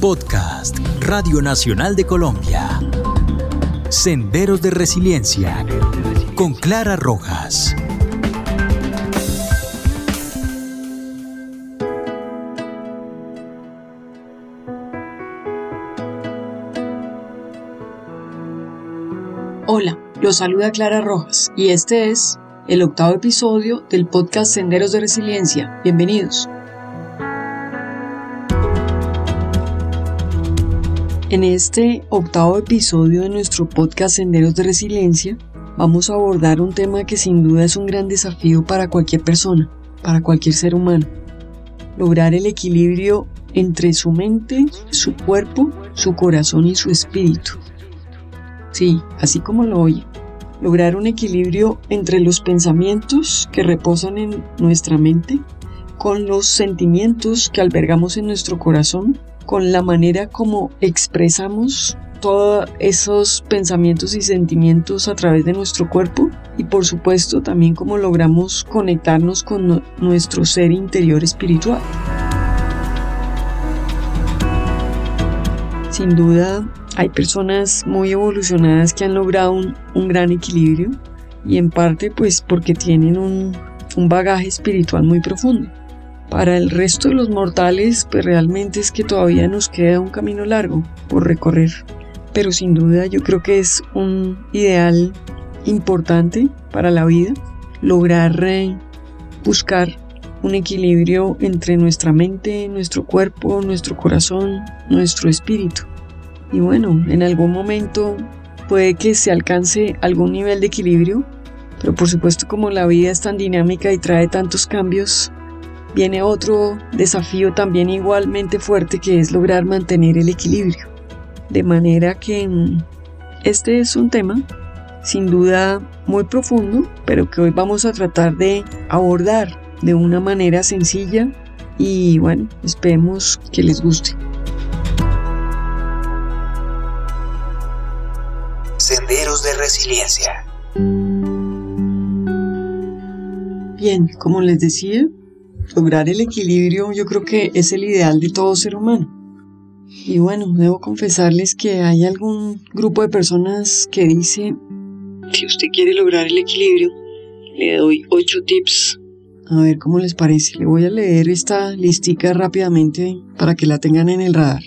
Podcast Radio Nacional de Colombia. Senderos de Resiliencia con Clara Rojas. Hola, los saluda Clara Rojas y este es el octavo episodio del podcast Senderos de Resiliencia. Bienvenidos. En este octavo episodio de nuestro podcast Senderos de Resiliencia, vamos a abordar un tema que sin duda es un gran desafío para cualquier persona, para cualquier ser humano. Lograr el equilibrio entre su mente, su cuerpo, su corazón y su espíritu. Sí, así como lo oye lograr un equilibrio entre los pensamientos que reposan en nuestra mente, con los sentimientos que albergamos en nuestro corazón, con la manera como expresamos todos esos pensamientos y sentimientos a través de nuestro cuerpo y por supuesto también cómo logramos conectarnos con nuestro ser interior espiritual. Sin duda, hay personas muy evolucionadas que han logrado un, gran equilibrio y en parte pues porque tienen un, un bagaje espiritual muy profundo. Para el resto de los mortales, pues realmente es que todavía nos queda un camino largo por recorrer. Pero sin duda yo creo que es un ideal importante para la vida lograr eh, buscar un equilibrio entre nuestra mente, nuestro cuerpo, nuestro corazón, nuestro espíritu. Y bueno, en algún momento puede que se alcance algún nivel de equilibrio, pero por supuesto como la vida es tan dinámica y trae tantos cambios, viene otro desafío también igualmente fuerte que es lograr mantener el equilibrio. De manera que mm, este es un tema sin duda muy profundo, pero que hoy vamos a tratar de abordar de una manera sencilla y bueno, esperemos que les guste. Senderos de Resiliencia. Bien, como les decía, lograr el equilibrio yo creo que es el ideal de todo ser humano. Y bueno, debo confesarles que hay algún grupo de personas que dice que usted quiere lograr el equilibrio. Le doy 8 tips. A ver cómo les parece. Le voy a leer esta listica rápidamente para que la tengan en el radar.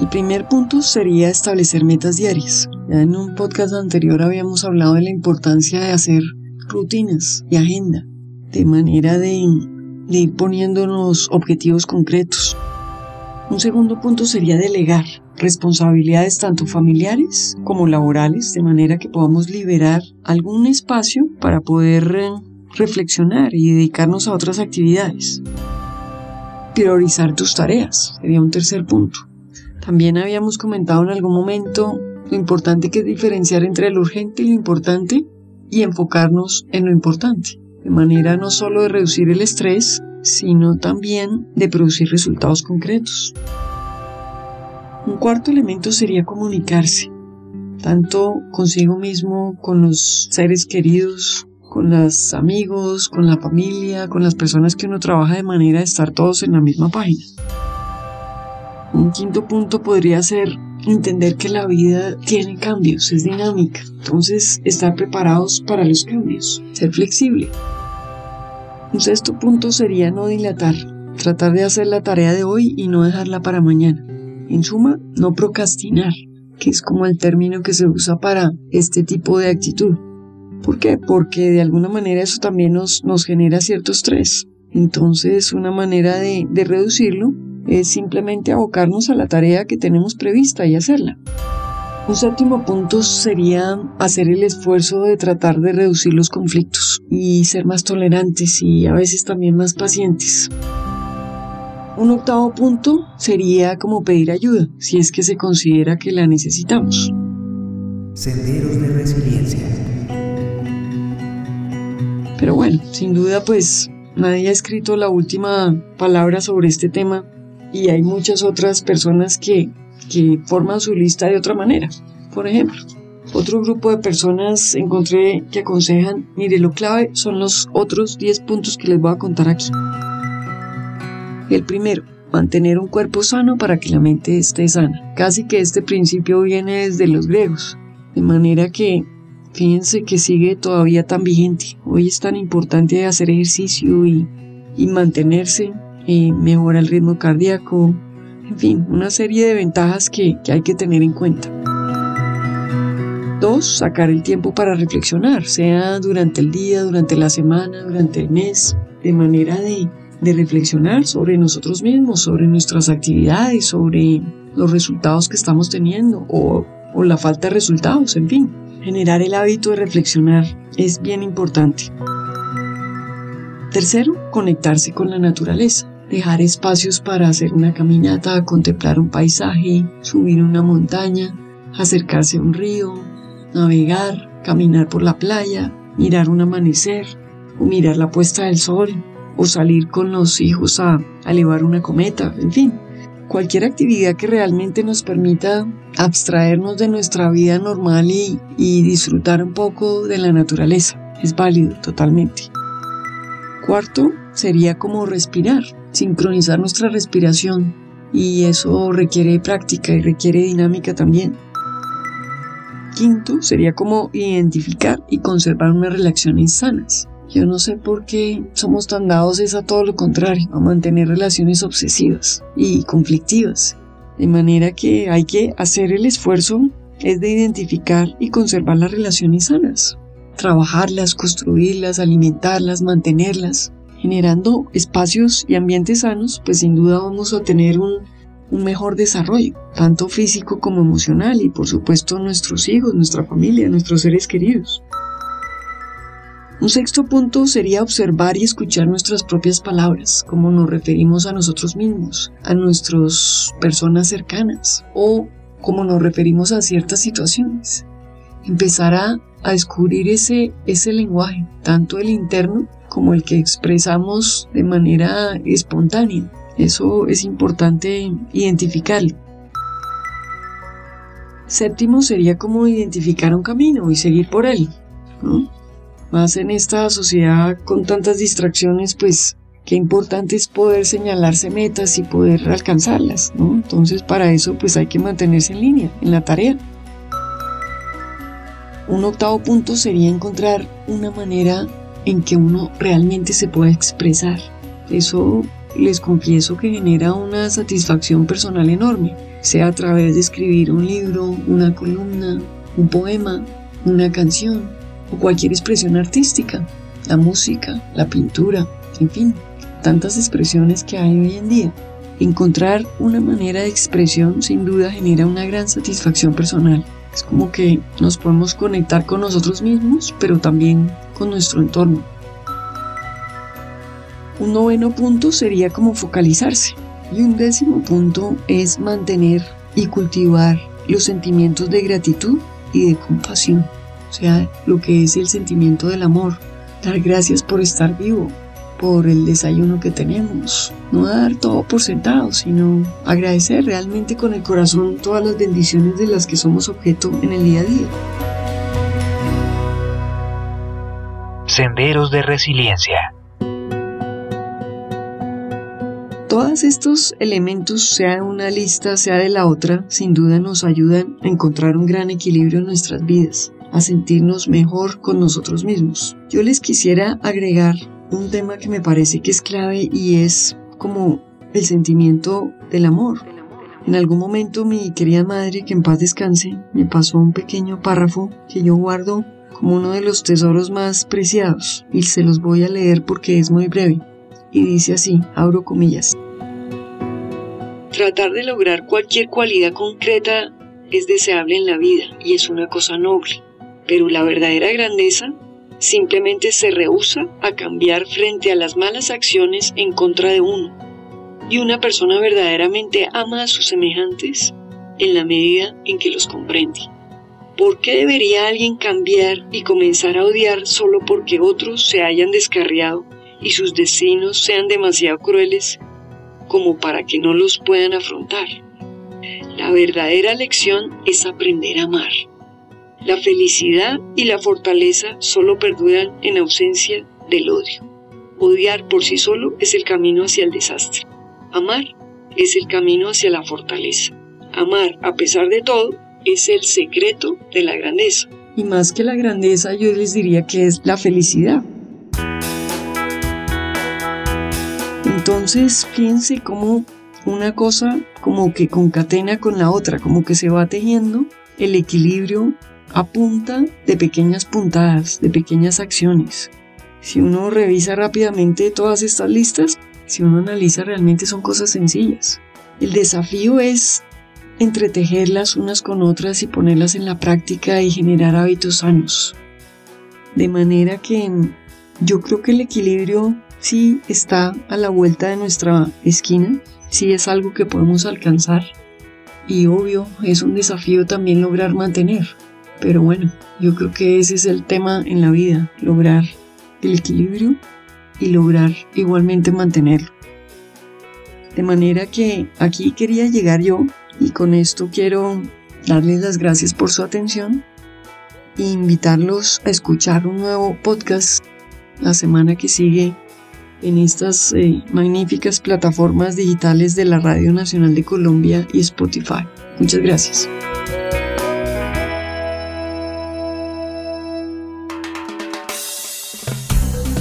El primer punto sería establecer metas diarias. Ya en un podcast anterior habíamos hablado de la importancia de hacer rutinas y agenda, de manera de, de ir poniéndonos objetivos concretos. Un segundo punto sería delegar responsabilidades tanto familiares como laborales, de manera que podamos liberar algún espacio para poder eh, reflexionar y dedicarnos a otras actividades. Priorizar tus tareas sería un tercer punto. También habíamos comentado en algún momento lo importante que es diferenciar entre lo urgente y lo importante y enfocarnos en lo importante, de manera no solo de reducir el estrés, sino también de producir resultados concretos. Un cuarto elemento sería comunicarse, tanto consigo mismo, con los seres queridos, con los amigos, con la familia, con las personas que uno trabaja de manera de estar todos en la misma página. Un quinto punto podría ser entender que la vida tiene cambios, es dinámica. Entonces, estar preparados para los cambios, ser flexible. Un sexto punto sería no dilatar, tratar de hacer la tarea de hoy y no dejarla para mañana. En suma, no procrastinar, que es como el término que se usa para este tipo de actitud. ¿Por qué? Porque de alguna manera eso también nos, nos genera cierto estrés. Entonces, una manera de, de reducirlo es simplemente abocarnos a la tarea que tenemos prevista y hacerla. Un séptimo punto sería hacer el esfuerzo de tratar de reducir los conflictos y ser más tolerantes y a veces también más pacientes. Un octavo punto sería como pedir ayuda, si es que se considera que la necesitamos. Senderos de resiliencia. Pero bueno, sin duda pues nadie ha escrito la última palabra sobre este tema y hay muchas otras personas que, que forman su lista de otra manera. Por ejemplo, otro grupo de personas encontré que aconsejan, mire, lo clave son los otros 10 puntos que les voy a contar aquí. El primero, mantener un cuerpo sano para que la mente esté sana. Casi que este principio viene desde los griegos, de manera que fíjense que sigue todavía tan vigente. Hoy es tan importante hacer ejercicio y, mantenerse, mejora el ritmo cardíaco, en fin, una serie de ventajas que, hay que tener en cuenta. Dos, sacar el tiempo para reflexionar, sea durante el día, durante la semana, durante el mes, de manera de reflexionar sobre nosotros mismos, sobre nuestras actividades, sobre los resultados que estamos teniendo o, la falta de resultados, en fin. Generar el hábito de reflexionar es bien importante. Tercero, conectarse con la naturaleza. Dejar espacios para hacer una caminata, contemplar un paisaje, subir una montaña, acercarse a un río, navegar, caminar por la playa, mirar un amanecer o mirar la puesta del sol, o salir con los hijos a, elevar una cometa, en fin, cualquier actividad que realmente nos permita abstraernos de nuestra vida normal y, y disfrutar un poco de la naturaleza. Es válido totalmente. Cuarto, sería como respirar, sincronizar nuestra respiración y eso requiere práctica y requiere dinámica también. Quinto, sería como identificar y conservar unas relaciones sanas. Yo no sé por qué somos tan dados a todo lo contrario, a mantener relaciones obsesivas y conflictivas. De manera que hay que hacer el esfuerzo es de identificar y conservar las relaciones sanas. Trabajarlas, construirlas, alimentarlas, mantenerlas. Generando espacios y ambientes sanos, pues sin duda vamos a tener un, un mejor desarrollo, tanto físico como emocional y por supuesto nuestros hijos, nuestra familia, nuestros seres queridos. Un sexto punto sería observar y escuchar nuestras propias palabras, cómo nos referimos a nosotros mismos, a nuestras personas cercanas o cómo nos referimos a ciertas situaciones. Empezar a, descubrir ese, ese lenguaje, tanto el interno como el que expresamos de manera espontánea. Eso es importante identificarlo. Séptimo sería como identificar un camino y seguir por él. ¿no? Más en esta sociedad con tantas distracciones, pues qué importante es poder señalarse metas y poder alcanzarlas. Entonces para eso pues hay que mantenerse en línea, en la tarea. Un octavo punto sería encontrar una manera en que uno realmente se pueda expresar. Eso les confieso que genera una satisfacción personal enorme, sea a través de escribir un libro, una columna, un poema, una canción o cualquier expresión artística, la música, la pintura, en fin, tantas expresiones que hay hoy en día. Encontrar una manera de expresión sin duda genera una gran satisfacción personal. Es como que nos podemos conectar con nosotros mismos, pero también con nuestro entorno. Un noveno punto sería como focalizarse. Y un décimo punto es mantener y cultivar los sentimientos de gratitud y de compasión o sea, lo que es el sentimiento del amor, dar gracias por estar vivo, por el desayuno que tenemos, no dar todo por sentado, sino agradecer realmente con el corazón todas las bendiciones de las que somos objeto en el día a día. Senderos de resiliencia. Todos estos elementos, sea de una lista, sea de la otra, sin duda nos ayudan a encontrar un gran equilibrio en nuestras vidas a sentirnos mejor con nosotros mismos. Yo les quisiera agregar un tema que me parece que es clave y es como el sentimiento del amor. En algún momento mi querida madre, que en paz descanse, me pasó un pequeño párrafo que yo guardo como uno de los tesoros más preciados y se los voy a leer porque es muy breve. Y dice así, abro comillas. Tratar de lograr cualquier cualidad concreta es deseable en la vida y es una cosa noble pero la verdadera grandeza simplemente se rehúsa a cambiar frente a las malas acciones en contra de uno. Y una persona verdaderamente ama a sus semejantes en la medida en que los comprende. ¿Por qué debería alguien cambiar y comenzar a odiar solo porque otros se hayan descarriado y sus destinos sean demasiado crueles como para que no los puedan afrontar? La verdadera lección es aprender a amar. La felicidad y la fortaleza solo perduran en ausencia del odio. Odiar por sí solo es el camino hacia el desastre. Amar es el camino hacia la fortaleza. Amar a pesar de todo es el secreto de la grandeza. Y más que la grandeza, yo les diría que es la felicidad. Entonces piense cómo una cosa como que concatena con la otra, como que se va tejiendo el equilibrio a punta de pequeñas puntadas, de pequeñas acciones. Si uno revisa rápidamente todas estas listas, si uno analiza realmente son cosas sencillas. El desafío es entretejerlas unas con otras y ponerlas en la práctica y generar hábitos sanos. De manera que yo creo que el equilibrio sí está a la vuelta de nuestra esquina, sí es algo que podemos alcanzar y obvio es un desafío también lograr mantener. Pero bueno, yo creo que ese es el tema en la vida, lograr el equilibrio y lograr igualmente mantenerlo. De manera que aquí quería llegar yo y con esto quiero darles las gracias por su atención e invitarlos a escuchar un nuevo podcast la semana que sigue en estas eh, magníficas plataformas digitales de la Radio Nacional de Colombia y Spotify. Muchas gracias.